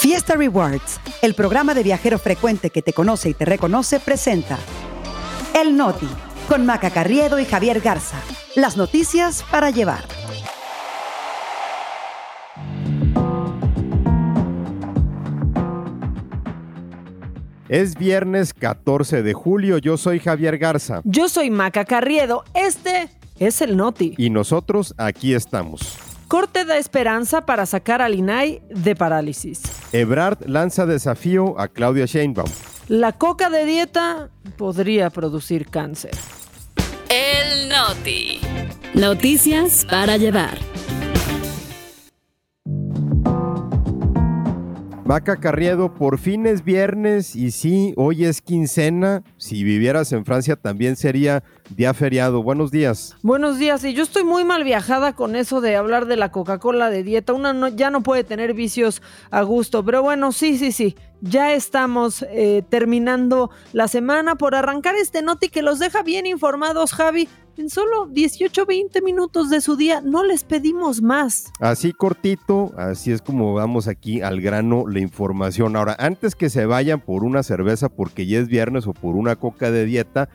Fiesta Rewards, el programa de viajero frecuente que te conoce y te reconoce, presenta El Noti, con Maca Carriedo y Javier Garza. Las noticias para llevar. Es viernes 14 de julio, yo soy Javier Garza. Yo soy Maca Carriedo, este es el Noti. Y nosotros aquí estamos. Corte da esperanza para sacar al INAI de parálisis. Ebrard lanza desafío a Claudia Sheinbaum. La coca de dieta podría producir cáncer. El Noti. Noticias para llevar. Maca Carriedo, por fin es viernes y sí, hoy es quincena. Si vivieras en Francia también sería día feriado. Buenos días. Buenos días. Y yo estoy muy mal viajada con eso de hablar de la Coca-Cola de dieta. Una ya no puede tener vicios a gusto. Pero bueno, sí, sí, sí. Ya estamos eh, terminando la semana por arrancar este noti que los deja bien informados, Javi. En solo 18, 20 minutos de su día, no les pedimos más. Así cortito, así es como vamos aquí al grano la información. Ahora, antes que se vayan por una cerveza porque ya es viernes o por una coca de dieta,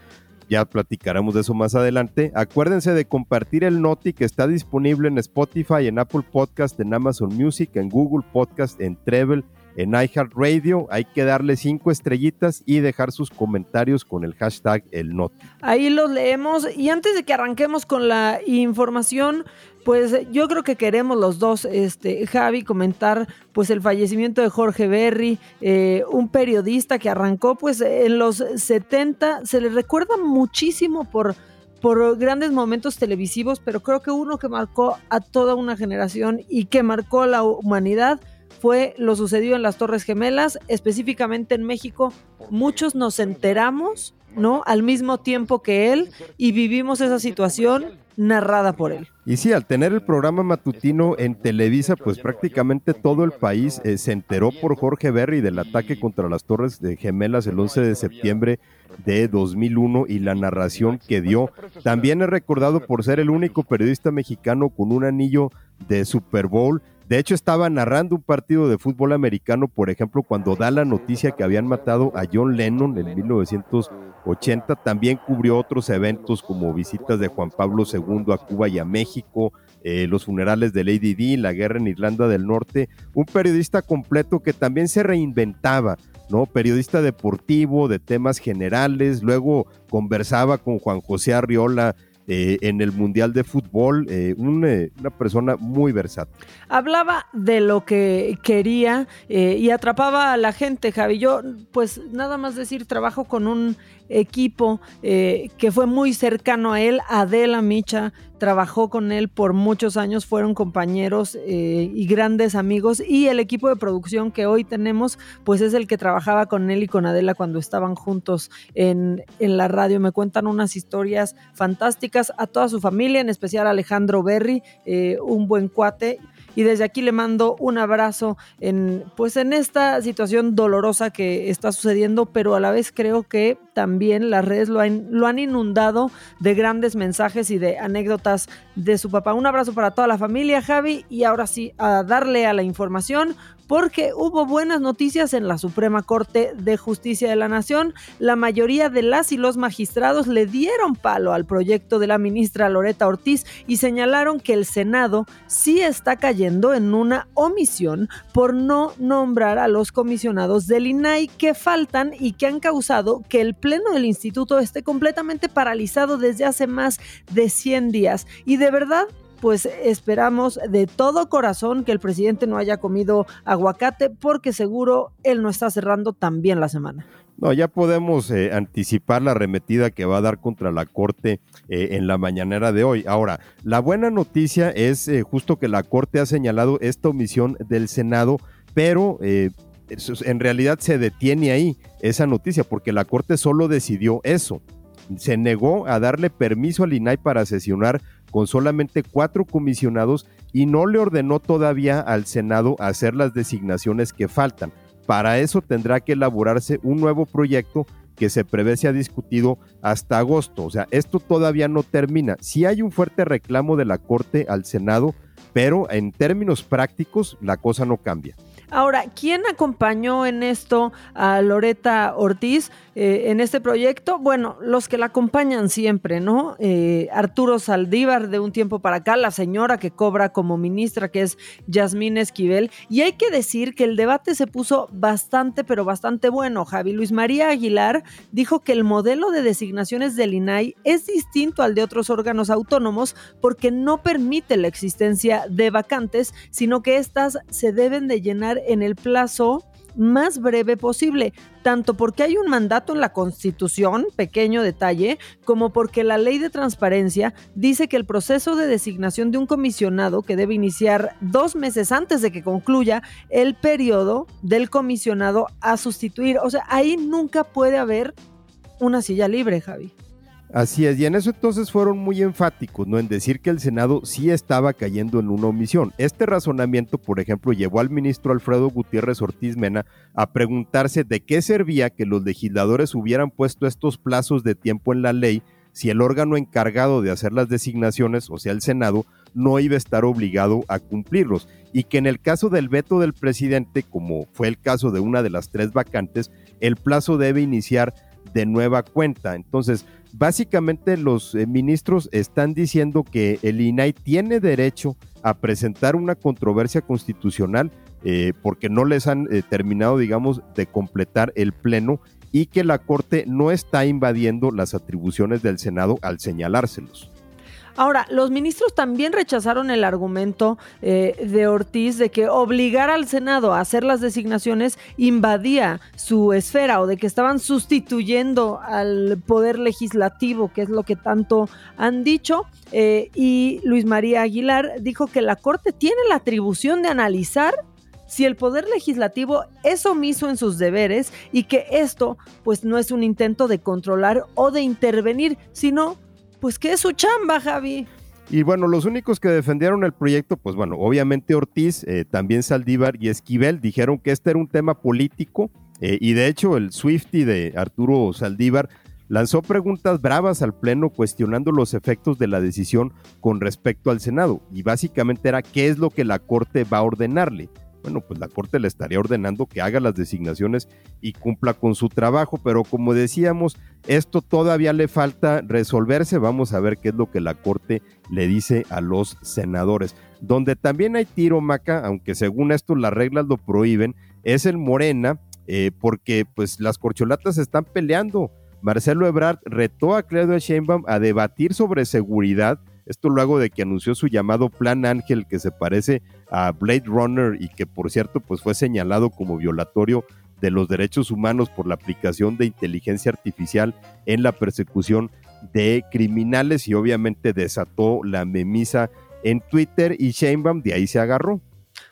ya platicaremos de eso más adelante. Acuérdense de compartir el Noti que está disponible en Spotify, en Apple Podcast, en Amazon Music, en Google Podcast, en Treble en iHeartRadio. Hay que darle cinco estrellitas y dejar sus comentarios con el hashtag el not. Ahí los leemos y antes de que arranquemos con la información, pues yo creo que queremos los dos, este, Javi, comentar pues el fallecimiento de Jorge Berry, eh, un periodista que arrancó pues en los 70, se le recuerda muchísimo por por grandes momentos televisivos, pero creo que uno que marcó a toda una generación y que marcó a la humanidad fue lo sucedido en las Torres Gemelas, específicamente en México. Muchos nos enteramos, ¿no? Al mismo tiempo que él y vivimos esa situación narrada por él. Y sí, al tener el programa matutino en Televisa, pues prácticamente todo el país eh, se enteró por Jorge Berry del ataque contra las Torres de Gemelas el 11 de septiembre de 2001 y la narración que dio. También es recordado por ser el único periodista mexicano con un anillo de Super Bowl de hecho, estaba narrando un partido de fútbol americano, por ejemplo, cuando da la noticia que habían matado a John Lennon en 1980. También cubrió otros eventos como visitas de Juan Pablo II a Cuba y a México, eh, los funerales de Lady Di, la guerra en Irlanda del Norte. Un periodista completo que también se reinventaba. ¿no? Periodista deportivo, de temas generales, luego conversaba con Juan José Arriola eh, en el Mundial de Fútbol, eh, eh, una persona muy versátil. Hablaba de lo que quería y atrapaba a la gente, Javi. Yo, pues nada más decir, trabajo con un equipo eh, que fue muy cercano a él, Adela Micha, trabajó con él por muchos años, fueron compañeros eh, y grandes amigos y el equipo de producción que hoy tenemos pues es el que trabajaba con él y con Adela cuando estaban juntos en, la radio. Me cuentan unas historias fantásticas a toda su familia, en especial a Alejandro Berry, eh, un buen cuate y desde aquí le mando un abrazo en pues en esta situación dolorosa que está sucediendo, pero a la vez creo que también las redes lo han, lo han inundado de grandes mensajes y de anécdotas de su papá. Un abrazo para toda la familia, Javi, y ahora sí a darle a la información porque hubo buenas noticias en la Suprema Corte de Justicia de la Nación. La mayoría de las y los magistrados le dieron palo al proyecto de la ministra Loreta Ortiz y señalaron que el Senado sí está cayendo en una omisión por no nombrar a los comisionados del INAI que faltan y que han causado que el Pleno del Instituto esté completamente paralizado desde hace más de 100 días. Y de verdad pues esperamos de todo corazón que el presidente no haya comido aguacate porque seguro él no está cerrando tan bien la semana. No, ya podemos eh, anticipar la arremetida que va a dar contra la Corte eh, en la mañanera de hoy. Ahora, la buena noticia es eh, justo que la Corte ha señalado esta omisión del Senado, pero en realidad se detiene ahí esa noticia porque la Corte solo decidió eso. Se negó a darle permiso al INAI para sesionar con solamente cuatro comisionados y no le ordenó todavía al Senado hacer las designaciones que faltan. Para eso tendrá que elaborarse un nuevo proyecto que se prevé sea discutido hasta agosto. O sea, esto todavía no termina. Sí hay un fuerte reclamo de la Corte al Senado, pero en términos prácticos la cosa no cambia. Ahora, ¿quién acompañó en esto a Loreta Ortiz eh, en este proyecto? Bueno, los que la acompañan siempre, ¿no? Eh, Arturo Saldívar de un tiempo para acá, la señora que cobra como ministra, que es Yasmín Esquivel. Y hay que decir que el debate se puso bastante, pero bastante bueno. Javi Luis María Aguilar dijo que el modelo de designaciones del INAI es distinto al de otros órganos autónomos porque no permite la existencia de vacantes, sino que éstas se deben de llenar en el plazo más breve posible, tanto porque hay un mandato en la Constitución, pequeño detalle, como porque la ley de transparencia dice que el proceso de designación de un comisionado que debe iniciar dos meses antes de que concluya el periodo del comisionado a sustituir. O sea, ahí nunca puede haber una silla libre, Javi. Así es, y en eso entonces fueron muy enfáticos, ¿no? En decir que el Senado sí estaba cayendo en una omisión. Este razonamiento, por ejemplo, llevó al ministro Alfredo Gutiérrez Ortiz Mena a preguntarse de qué servía que los legisladores hubieran puesto estos plazos de tiempo en la ley si el órgano encargado de hacer las designaciones, o sea, el Senado, no iba a estar obligado a cumplirlos. Y que en el caso del veto del presidente, como fue el caso de una de las tres vacantes, el plazo debe iniciar de nueva cuenta. Entonces, básicamente los eh, ministros están diciendo que el INAI tiene derecho a presentar una controversia constitucional eh, porque no les han eh, terminado, digamos, de completar el pleno y que la Corte no está invadiendo las atribuciones del Senado al señalárselos. Ahora, los ministros también rechazaron el argumento eh, de Ortiz de que obligar al Senado a hacer las designaciones invadía su esfera o de que estaban sustituyendo al poder legislativo, que es lo que tanto han dicho. Eh, y Luis María Aguilar dijo que la Corte tiene la atribución de analizar si el poder legislativo es omiso en sus deberes y que esto pues no es un intento de controlar o de intervenir, sino pues que es su chamba, Javi. Y bueno, los únicos que defendieron el proyecto, pues bueno, obviamente Ortiz, eh, también Saldívar y Esquivel dijeron que este era un tema político eh, y de hecho el Swifty de Arturo Saldívar lanzó preguntas bravas al Pleno cuestionando los efectos de la decisión con respecto al Senado y básicamente era qué es lo que la Corte va a ordenarle bueno, pues la Corte le estaría ordenando que haga las designaciones y cumpla con su trabajo, pero como decíamos, esto todavía le falta resolverse, vamos a ver qué es lo que la Corte le dice a los senadores. Donde también hay tiro, Maca, aunque según esto las reglas lo prohíben, es el Morena, eh, porque pues las corcholatas están peleando. Marcelo Ebrard retó a Claudia Sheinbaum a debatir sobre seguridad, esto luego de que anunció su llamado Plan Ángel, que se parece a Blade Runner y que por cierto pues fue señalado como violatorio de los derechos humanos por la aplicación de inteligencia artificial en la persecución de criminales y obviamente desató la memisa en Twitter y Sheinbaum de ahí se agarró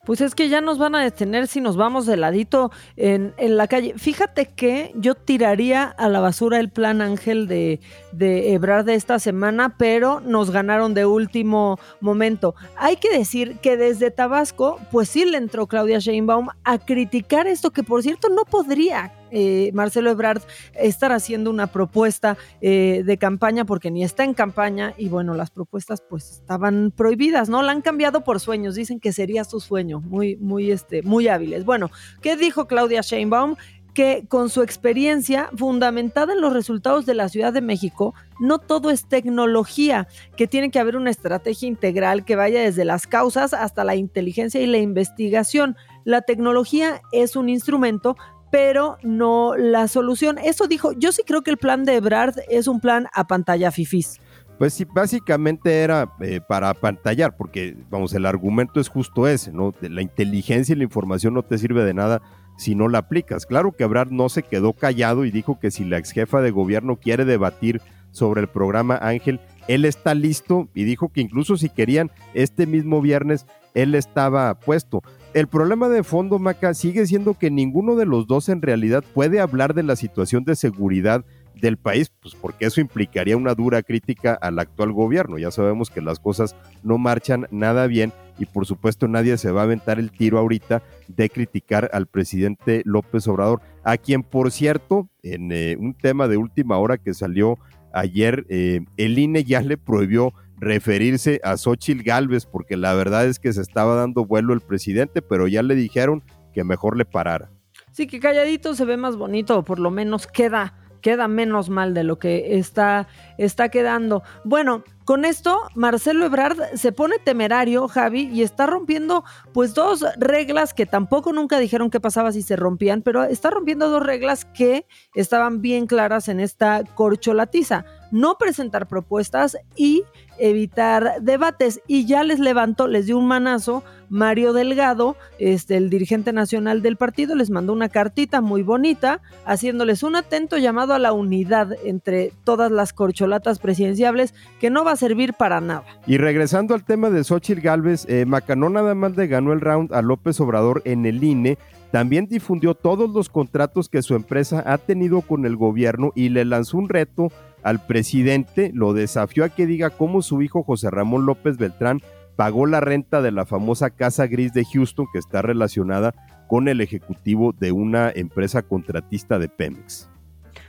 pues es que ya nos van a detener si nos vamos de ladito en, la calle. Fíjate que yo tiraría a la basura el plan Ángel de, de Ebrard de esta semana, pero nos ganaron de último momento. Hay que decir que desde Tabasco, pues sí le entró Claudia Sheinbaum a criticar esto, que por cierto no podría eh, Marcelo Ebrard estar haciendo una propuesta eh, de campaña porque ni está en campaña y bueno, las propuestas pues estaban prohibidas, ¿no? La han cambiado por sueños, dicen que sería su sueño, muy, muy, este, muy hábiles. Bueno, ¿qué dijo Claudia Sheinbaum? que con su experiencia fundamentada en los resultados de la Ciudad de México, no todo es tecnología, que tiene que haber una estrategia integral que vaya desde las causas hasta la inteligencia y la investigación. La tecnología es un instrumento, pero no la solución. Eso dijo, yo sí creo que el plan de Ebrard es un plan a pantalla fifís. Pues sí, básicamente era eh, para apantallar, porque vamos, el argumento es justo ese, ¿no? La inteligencia y la información no te sirve de nada si no la aplicas. Claro que Ebrard no se quedó callado y dijo que si la ex jefa de gobierno quiere debatir sobre el programa Ángel, él está listo y dijo que incluso si querían este mismo viernes, él estaba puesto. El problema de fondo, Maca, sigue siendo que ninguno de los dos en realidad puede hablar de la situación de seguridad del país, pues porque eso implicaría una dura crítica al actual gobierno. Ya sabemos que las cosas no marchan nada bien y por supuesto nadie se va a aventar el tiro ahorita de criticar al presidente López Obrador, a quien por cierto, en eh, un tema de última hora que salió ayer, eh, el INE ya le prohibió referirse a Xochitl Galvez, porque la verdad es que se estaba dando vuelo el presidente, pero ya le dijeron que mejor le parara. Sí, que calladito se ve más bonito, o por lo menos queda queda menos mal de lo que está, está quedando. Bueno, con esto, Marcelo Ebrard se pone temerario, Javi, y está rompiendo pues dos reglas que tampoco nunca dijeron qué pasaba si se rompían, pero está rompiendo dos reglas que estaban bien claras en esta corcholatiza. No presentar propuestas y evitar debates. Y ya les levantó, les dio un manazo Mario Delgado, este, el dirigente nacional del partido, les mandó una cartita muy bonita, haciéndoles un atento llamado a la unidad entre todas las corcholatas presidenciables, que no va a servir para nada. Y regresando al tema de Xochitl Galvez, eh, Macanó nada más le ganó el round a López Obrador en el INE, también difundió todos los contratos que su empresa ha tenido con el gobierno y le lanzó un reto al presidente, lo desafió a que diga cómo su hijo José Ramón López Beltrán pagó la renta de la famosa Casa Gris de Houston que está relacionada con el ejecutivo de una empresa contratista de Pemex.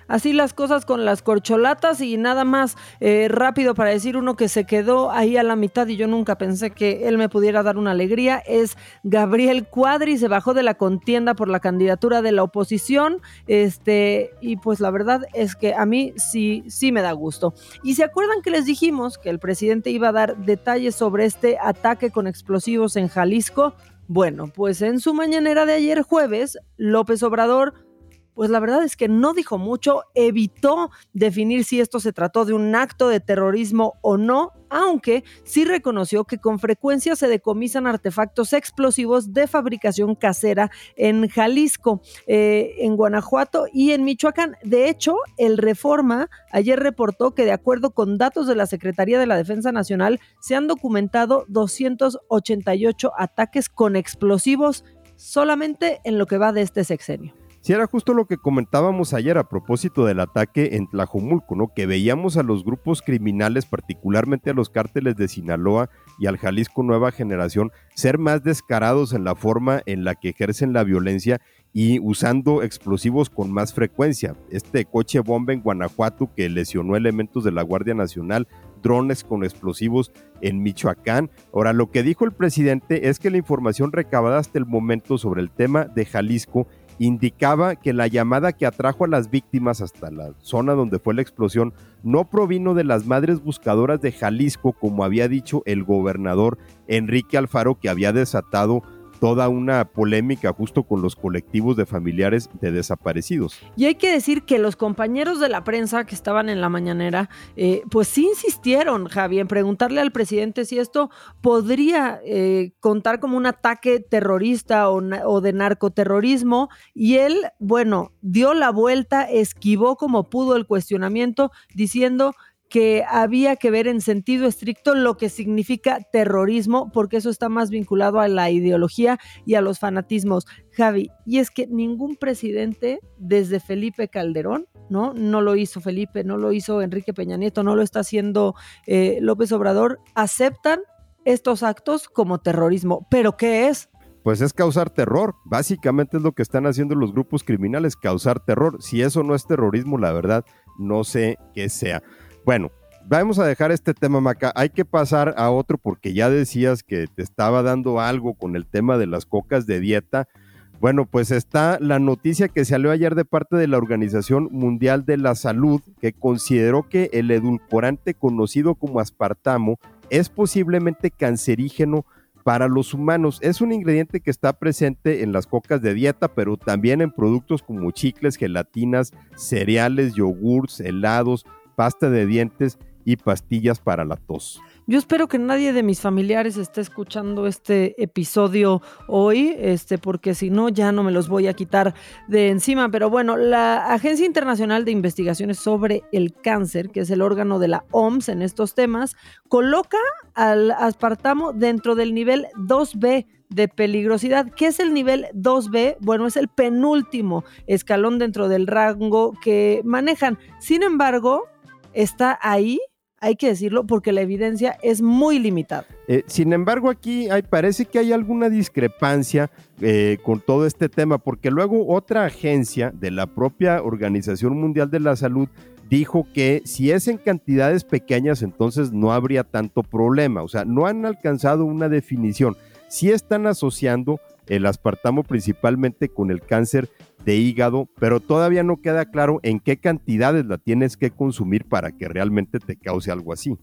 Así las cosas con las corcholatas y nada más eh, rápido para decir uno que se quedó ahí a la mitad y yo nunca pensé que él me pudiera dar una alegría es Gabriel Cuadri, se bajó de la contienda por la candidatura de la oposición este y pues la verdad es que a mí sí sí me da gusto. Y se acuerdan que les dijimos que el presidente iba a dar detalles sobre este ataque con explosivos en Jalisco. Bueno, pues en su mañanera de ayer jueves, López Obrador pues la verdad es que no dijo mucho, evitó definir si esto se trató de un acto de terrorismo o no, aunque sí reconoció que con frecuencia se decomisan artefactos explosivos de fabricación casera en Jalisco, eh, en Guanajuato y en Michoacán. De hecho, el Reforma ayer reportó que de acuerdo con datos de la Secretaría de la Defensa Nacional, se han documentado 288 ataques con explosivos solamente en lo que va de este sexenio. Si era justo lo que comentábamos ayer a propósito del ataque en Tlajomulco, ¿no? Que veíamos a los grupos criminales, particularmente a los cárteles de Sinaloa y al Jalisco Nueva Generación, ser más descarados en la forma en la que ejercen la violencia y usando explosivos con más frecuencia. Este coche bomba en Guanajuato que lesionó elementos de la Guardia Nacional, drones con explosivos en Michoacán. Ahora, lo que dijo el presidente es que la información recabada hasta el momento sobre el tema de Jalisco indicaba que la llamada que atrajo a las víctimas hasta la zona donde fue la explosión no provino de las madres buscadoras de Jalisco, como había dicho el gobernador Enrique Alfaro, que había desatado toda una polémica justo con los colectivos de familiares de desaparecidos. Y hay que decir que los compañeros de la prensa que estaban en la mañanera, eh, pues sí insistieron, Javi, en preguntarle al presidente si esto podría eh, contar como un ataque terrorista o, o de narcoterrorismo. Y él, bueno, dio la vuelta, esquivó como pudo el cuestionamiento, diciendo que había que ver en sentido estricto lo que significa terrorismo, porque eso está más vinculado a la ideología y a los fanatismos. Javi, y es que ningún presidente desde Felipe Calderón, ¿no? No lo hizo Felipe, no lo hizo Enrique Peña Nieto, no lo está haciendo eh, López Obrador, aceptan estos actos como terrorismo. ¿Pero qué es? pues es causar terror. Básicamente es lo que están haciendo los grupos criminales, causar terror. Si eso no es terrorismo, la verdad, no sé qué sea. Bueno, vamos a dejar este tema, Maca. Hay que pasar a otro porque ya decías que te estaba dando algo con el tema de las cocas de dieta. Bueno, pues está la noticia que salió ayer de parte de la Organización Mundial de la Salud, que consideró que el edulcorante conocido como aspartamo es posiblemente cancerígeno para los humanos. Es un ingrediente que está presente en las cocas de dieta, pero también en productos como chicles, gelatinas, cereales, yogurts, helados, pasta de dientes y pastillas para la tos. Yo espero que nadie de mis familiares esté escuchando este episodio hoy, este, porque si no, ya no me los voy a quitar de encima. Pero bueno, la Agencia Internacional de Investigaciones sobre el Cáncer, que es el órgano de la OMS en estos temas, coloca al aspartamo dentro del nivel 2B de peligrosidad. ¿Qué es el nivel 2B? Bueno, es el penúltimo escalón dentro del rango que manejan. Sin embargo, está ahí, hay que decirlo, porque la evidencia es muy limitada. Eh, sin embargo, aquí parece que hay alguna discrepancia eh, con todo este tema, porque luego otra agencia de la propia Organización Mundial de la Salud dijo que si es en cantidades pequeñas, entonces no habría tanto problema. O sea, no han alcanzado una definición. Sí están asociando el aspartamo principalmente con el cáncer de hígado, pero todavía no queda claro en qué cantidades la tienes que consumir para que realmente te cause algo así.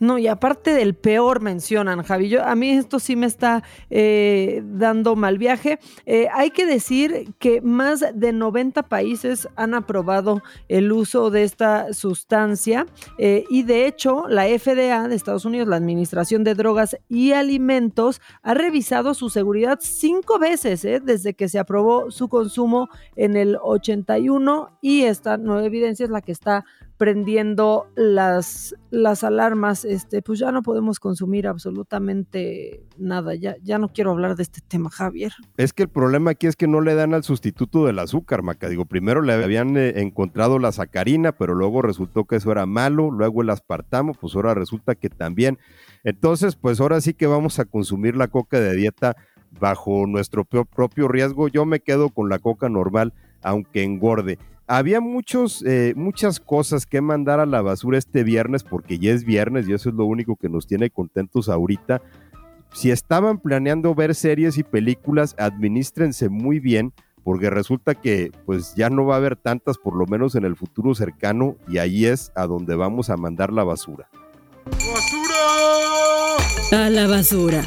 No, y aparte del peor mencionan, Javi. Yo, a mí esto sí me está eh, dando mal viaje. Eh, hay que decir que más de 90 países han aprobado el uso de esta sustancia eh, y de hecho la FDA de Estados Unidos, la Administración de Drogas y Alimentos, ha revisado su seguridad cinco veces desde que se aprobó su consumo en el 81 y esta nueva evidencia es la que está prendiendo las, las alarmas, este, pues ya no podemos consumir absolutamente nada. Ya, ya no quiero hablar de este tema, Javier. Es que el problema aquí es que no le dan al sustituto del azúcar, Maca. Digo, primero le habían eh, encontrado la sacarina, pero luego resultó que eso era malo, luego el aspartamo, pues ahora resulta que también. Entonces, pues ahora sí que vamos a consumir la coca de dieta bajo nuestro propio riesgo. Yo me quedo con la coca normal, aunque engorde había muchos, eh, muchas cosas que mandar a la basura este viernes, porque ya es viernes y eso es lo único que nos tiene contentos ahorita. Si estaban planeando ver series y películas, administrense muy bien, porque resulta que pues ya no va a haber tantas, por lo menos en el futuro cercano, y ahí es a donde vamos a mandar la basura. ¡Basura! A la basura.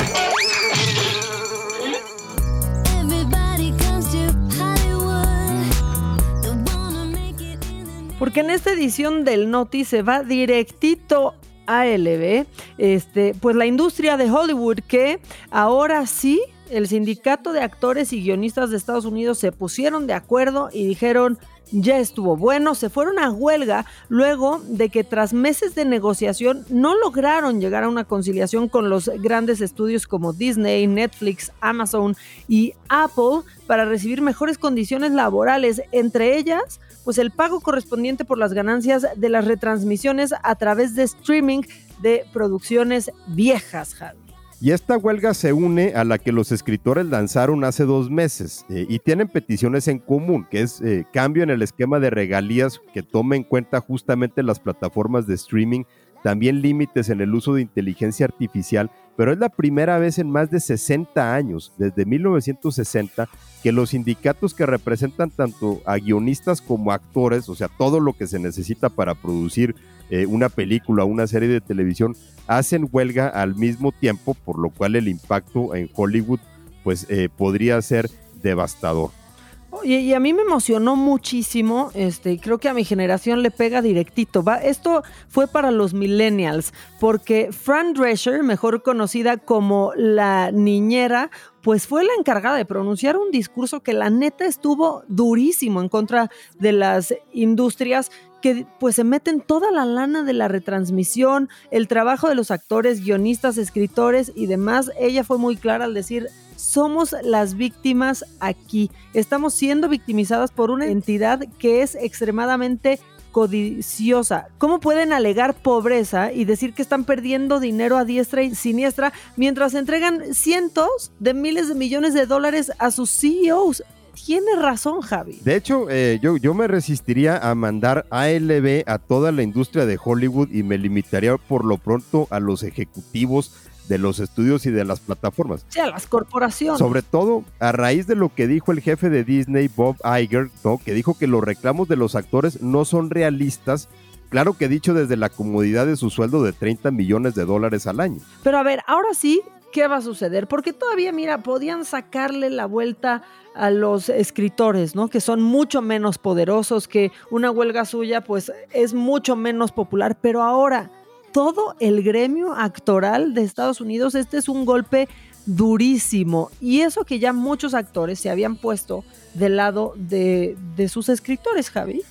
Porque en esta edición del Noti se va directito a LB, este, pues la industria de Hollywood que ahora sí el sindicato de actores y guionistas de Estados Unidos se pusieron de acuerdo y dijeron ya estuvo bueno, se fueron a huelga luego de que tras meses de negociación no lograron llegar a una conciliación con los grandes estudios como Disney, Netflix, Amazon y Apple para recibir mejores condiciones laborales, entre ellas pues el pago correspondiente por las ganancias de las retransmisiones a través de streaming de producciones viejas, Javi. Y esta huelga se une a la que los escritores lanzaron hace dos meses eh, y tienen peticiones en común, que es eh, cambio en el esquema de regalías que tome en cuenta justamente las plataformas de streaming, también límites en el uso de inteligencia artificial, pero es la primera vez en más de 60 años, desde 1960, que los sindicatos que representan tanto a guionistas como a actores, o sea, todo lo que se necesita para producir eh, una película, una serie de televisión, hacen huelga al mismo tiempo, por lo cual el impacto en Hollywood pues eh, podría ser devastador. Y a mí me emocionó muchísimo, este, creo que a mi generación le pega directito. Va, esto fue para los millennials, porque Fran Drescher, mejor conocida como la niñera, pues fue la encargada de pronunciar un discurso que la neta estuvo durísimo en contra de las industrias que pues se meten toda la lana de la retransmisión, el trabajo de los actores, guionistas, escritores y demás. Ella fue muy clara al decir, somos las víctimas aquí. Estamos siendo victimizadas por una entidad que es extremadamente codiciosa. ¿Cómo pueden alegar pobreza y decir que están perdiendo dinero a diestra y siniestra mientras entregan cientos de miles de millones de dólares a sus CEOs? Tiene razón, Javi. De hecho, eh, yo, yo me resistiría a mandar ALB a toda la industria de Hollywood y me limitaría por lo pronto a los ejecutivos de los estudios y de las plataformas. Sí, a las corporaciones. Sobre todo a raíz de lo que dijo el jefe de Disney, Bob Iger, que dijo que los reclamos de los actores no son realistas Claro que dicho desde la comodidad de su sueldo de 30 millones de dólares al año. Pero a ver, ahora sí, ¿qué va a suceder? Porque todavía, mira, podían sacarle la vuelta a los escritores, ¿no? Que son mucho menos poderosos, que una huelga suya pues es mucho menos popular, pero ahora todo el gremio actoral de Estados Unidos, este es un golpe durísimo. Y eso que ya muchos actores se habían puesto del lado de, sus escritores, Javi.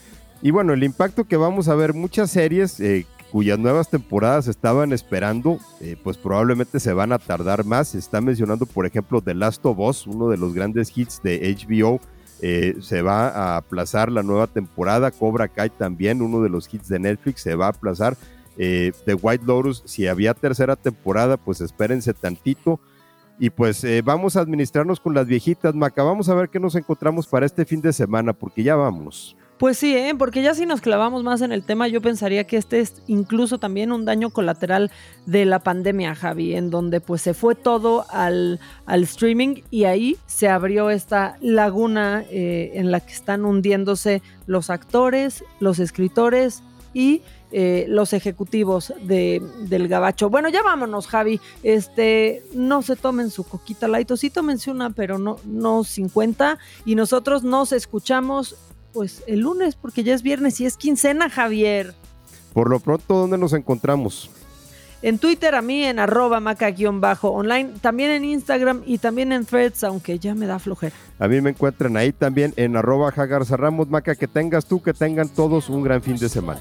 Y bueno, el impacto que vamos a ver, muchas series eh, cuyas nuevas temporadas estaban esperando, eh, pues probablemente se van a tardar más. Se está mencionando, por ejemplo, The Last of Us, uno de los grandes hits de HBO. Eh, se va a aplazar la nueva temporada. Cobra Kai también, uno de los hits de Netflix, se va a aplazar. Eh, The White Lotus, si había tercera temporada, pues espérense tantito. Y pues vamos a administrarnos con las viejitas, Maca. Vamos a ver qué nos encontramos para este fin de semana, porque ya vamos. Pues sí, ¿eh? porque ya si nos clavamos más en el tema, yo pensaría que este es incluso también un daño colateral de la pandemia, Javi, en donde pues se fue todo al, al streaming y ahí se abrió esta laguna eh, en la que están hundiéndose los actores, los escritores y eh, los ejecutivos de, del gabacho. Bueno, ya vámonos, Javi. Este, no se tomen su coquita light, o sí tómense una, pero no, no 50. Y nosotros nos escuchamos pues el lunes, porque ya es viernes y es quincena, Javier. Por lo pronto, ¿dónde nos encontramos? En Twitter a mí en arroba maca-online, también en Instagram y también en Threads, aunque ya me da flojera. A mí me encuentran ahí también en arroba Jagarza Ramos, Maca, que tengas tú, que tengan todos un gran fin de semana.